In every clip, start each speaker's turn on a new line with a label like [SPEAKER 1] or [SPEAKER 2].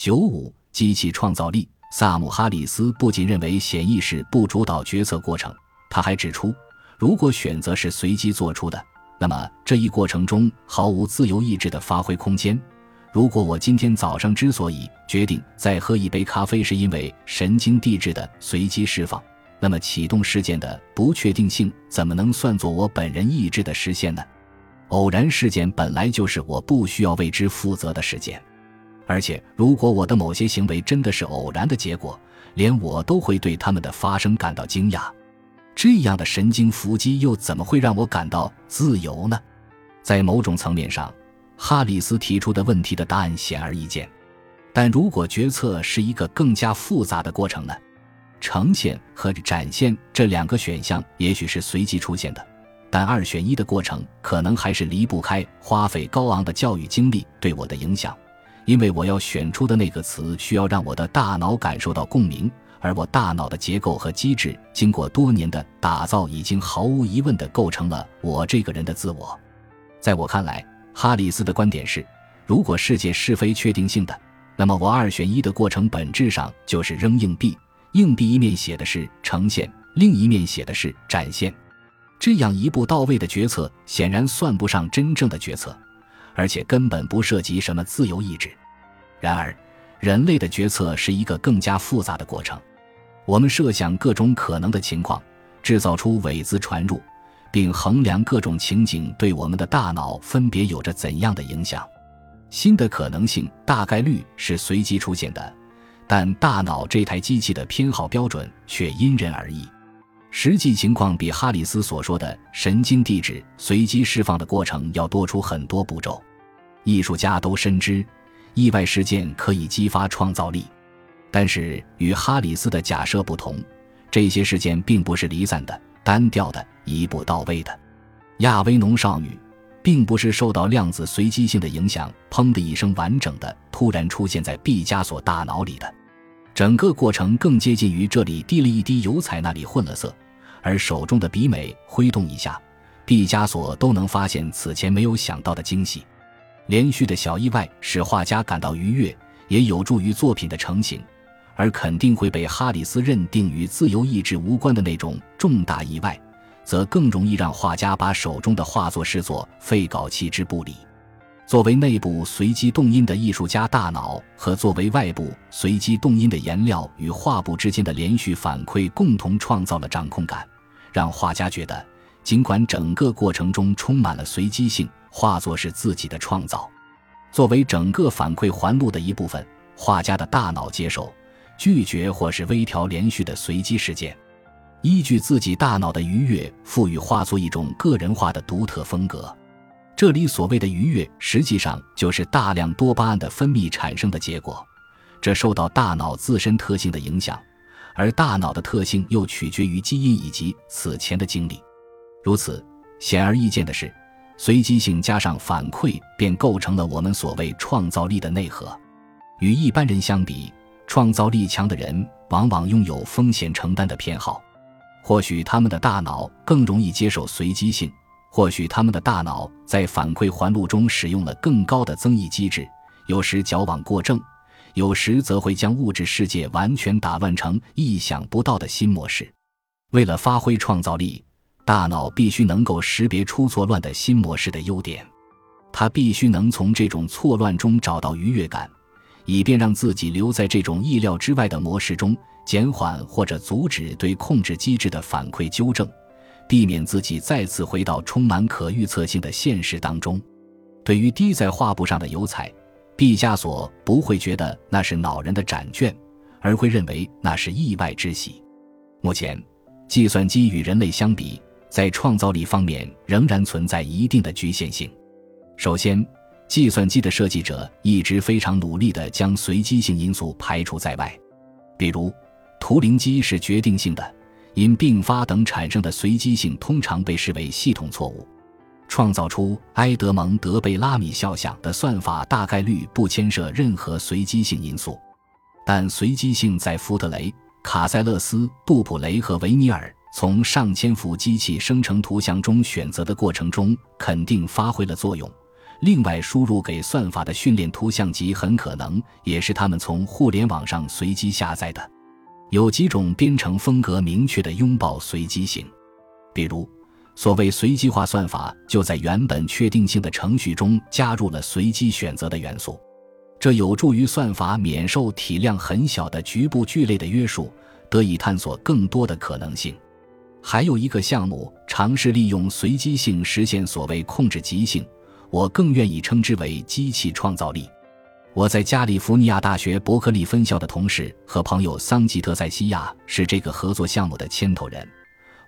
[SPEAKER 1] 九五，机器创造力。萨姆·哈里斯不仅认为显意识不主导决策过程，他还指出，如果选择是随机做出的，那么这一过程中毫无自由意志的发挥空间。如果我今天早上之所以决定再喝一杯咖啡，是因为神经递质的随机释放，那么启动事件的不确定性怎么能算作我本人意志的实现呢？偶然事件本来就是我不需要为之负责的事件。而且，如果我的某些行为真的是偶然的结果，连我都会对他们的发生感到惊讶。这样的神经伏击又怎么会让我感到自由呢？在某种层面上，哈里斯提出的问题的答案显而易见。但如果决策是一个更加复杂的过程呢？呈现和展现这两个选项也许是随机出现的，但二选一的过程可能还是离不开花费高昂的教育精力对我的影响。因为我要选出的那个词需要让我的大脑感受到共鸣，而我大脑的结构和机制经过多年的打造，已经毫无疑问地构成了我这个人的自我。在我看来，哈里斯的观点是：如果世界是非确定性的，那么我二选一的过程本质上就是扔硬币，硬币一面写的是呈现，另一面写的是展现。这样一步到位的决策显然算不上真正的决策。而且根本不涉及什么自由意志。然而，人类的决策是一个更加复杂的过程。我们设想各种可能的情况，制造出伪资传入，并衡量各种情景对我们的大脑分别有着怎样的影响。新的可能性大概率是随机出现的，但大脑这台机器的偏好标准却因人而异。实际情况比哈里斯所说的神经递质随机释放的过程要多出很多步骤。艺术家都深知，意外事件可以激发创造力，但是与哈里斯的假设不同，这些事件并不是离散的、单调的、一步到位的。亚威农少女，并不是受到量子随机性的影响，砰的一声完整的突然出现在毕加索大脑里的。整个过程更接近于这里滴了一滴油彩，那里混了色，而手中的笔美挥动一下，毕加索都能发现此前没有想到的惊喜。连续的小意外使画家感到愉悦，也有助于作品的成型；而肯定会被哈里斯认定与自由意志无关的那种重大意外，则更容易让画家把手中的画作视作废稿弃之不理。作为内部随机动因的艺术家大脑和作为外部随机动因的颜料与画布之间的连续反馈，共同创造了掌控感，让画家觉得，尽管整个过程中充满了随机性。画作是自己的创造，作为整个反馈环路的一部分，画家的大脑接受、拒绝或是微调连续的随机事件，依据自己大脑的愉悦，赋予画作一种个人化的独特风格。这里所谓的愉悦，实际上就是大量多巴胺的分泌产生的结果。这受到大脑自身特性的影响，而大脑的特性又取决于基因以及此前的经历。如此，显而易见的是。随机性加上反馈，便构成了我们所谓创造力的内核。与一般人相比，创造力强的人往往拥有风险承担的偏好。或许他们的大脑更容易接受随机性，或许他们的大脑在反馈环路中使用了更高的增益机制，有时矫枉过正，有时则会将物质世界完全打乱成意想不到的新模式。为了发挥创造力。大脑必须能够识别出错乱的新模式的优点，它必须能从这种错乱中找到愉悦感，以便让自己留在这种意料之外的模式中，减缓或者阻止对控制机制的反馈纠正，避免自己再次回到充满可预测性的现实当中。对于滴在画布上的油彩，毕加索不会觉得那是恼人的展卷，而会认为那是意外之喜。目前，计算机与人类相比。在创造力方面仍然存在一定的局限性。首先，计算机的设计者一直非常努力地将随机性因素排除在外。比如，图灵机是决定性的，因并发等产生的随机性通常被视为系统错误。创造出埃德蒙·德贝拉米肖像的算法大概率不牵涉任何随机性因素，但随机性在福特雷、卡塞勒斯、杜普雷和维尼尔。从上千幅机器生成图像中选择的过程中，肯定发挥了作用。另外输入给算法的训练图像集很可能也是他们从互联网上随机下载的。有几种编程风格明确的拥抱随机性，比如所谓随机化算法就在原本确定性的程序中加入了随机选择的元素，这有助于算法免受体量很小的局部聚类的约束，得以探索更多的可能性。还有一个项目尝试利用随机性实现所谓控制即兴。我更愿意称之为机器创造力。我在加利福尼亚大学伯克利分校的同事和朋友桑吉特·塞西亚是这个合作项目的牵头人，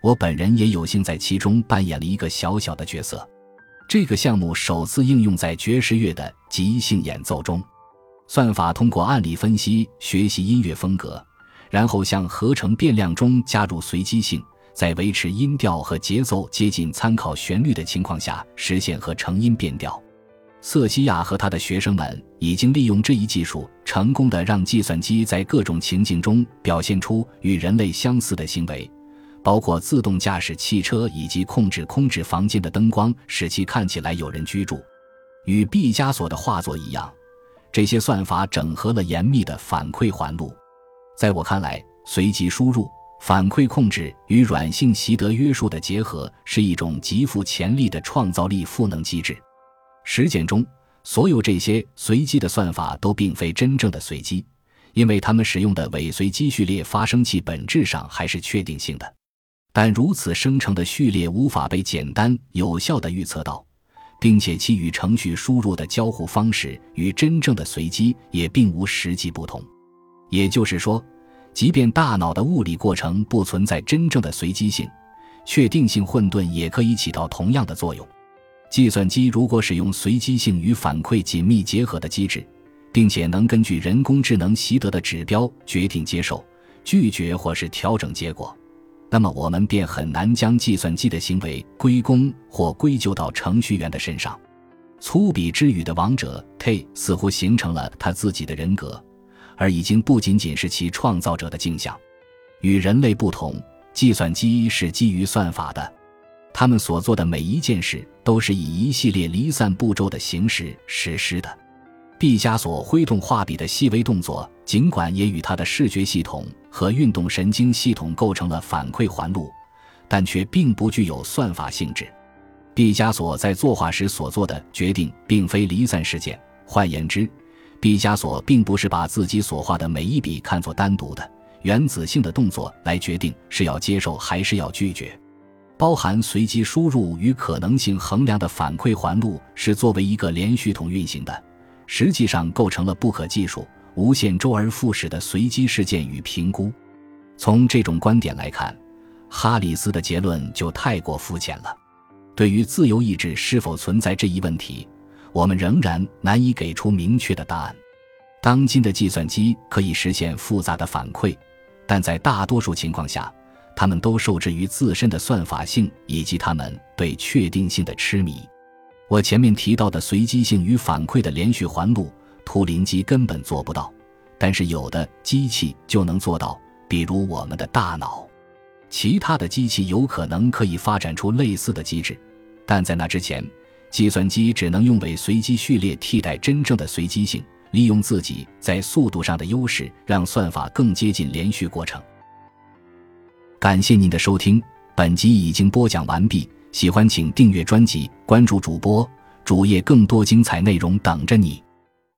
[SPEAKER 1] 我本人也有幸在其中扮演了一个小小的角色。这个项目首次应用在爵士乐的即兴演奏中，算法通过案例分析学习音乐风格，然后向合成变量中加入随机性。在维持音调和节奏接近参考旋律的情况下，实现和成音变调。瑟西亚和他的学生们已经利用这一技术，成功的让计算机在各种情境中表现出与人类相似的行为，包括自动驾驶汽车以及控制空置房间的灯光，使其看起来有人居住。与毕加索的画作一样，这些算法整合了严密的反馈环路。在我看来，随机输入。反馈控制与软性习得约束的结合是一种极富潜力的创造力赋能机制。实践中，所有这些随机的算法都并非真正的随机，因为它们使用的伪随机序列发生器本质上还是确定性的。但如此生成的序列无法被简单有效地预测到，并且其与程序输入的交互方式与真正的随机也并无实际不同。也就是说。即便大脑的物理过程不存在真正的随机性，确定性混沌也可以起到同样的作用。计算机如果使用随机性与反馈紧密结合的机制，并且能根据人工智能习得的指标决定接受、拒绝或是调整结果，那么我们便很难将计算机的行为归功或归咎到程序员的身上。粗鄙之语的王者 T 似乎形成了他自己的人格。而已经不仅仅是其创造者的镜像。与人类不同，计算机是基于算法的，他们所做的每一件事都是以一系列离散步骤的形式实施的。毕加索挥动画笔的细微动作，尽管也与他的视觉系统和运动神经系统构成了反馈环路，但却并不具有算法性质。毕加索在作画时所做的决定，并非离散事件。换言之，毕加索并不是把自己所画的每一笔看作单独的原子性的动作来决定是要接受还是要拒绝。包含随机输入与可能性衡量的反馈环路是作为一个连续统运行的，实际上构成了不可计数、无限周而复始的随机事件与评估。从这种观点来看，哈里斯的结论就太过肤浅了。对于自由意志是否存在这一问题。我们仍然难以给出明确的答案。当今的计算机可以实现复杂的反馈，但在大多数情况下，它们都受制于自身的算法性以及它们对确定性的痴迷。我前面提到的随机性与反馈的连续环路，图灵机根本做不到，但是有的机器就能做到，比如我们的大脑。其他的机器有可能可以发展出类似的机制，但在那之前。计算机只能用伪随机序列替代真正的随机性，利用自己在速度上的优势，让算法更接近连续过程。感谢您的收听，本集已经播讲完毕。喜欢请订阅专辑，关注主播主页，更多精彩内容等着你。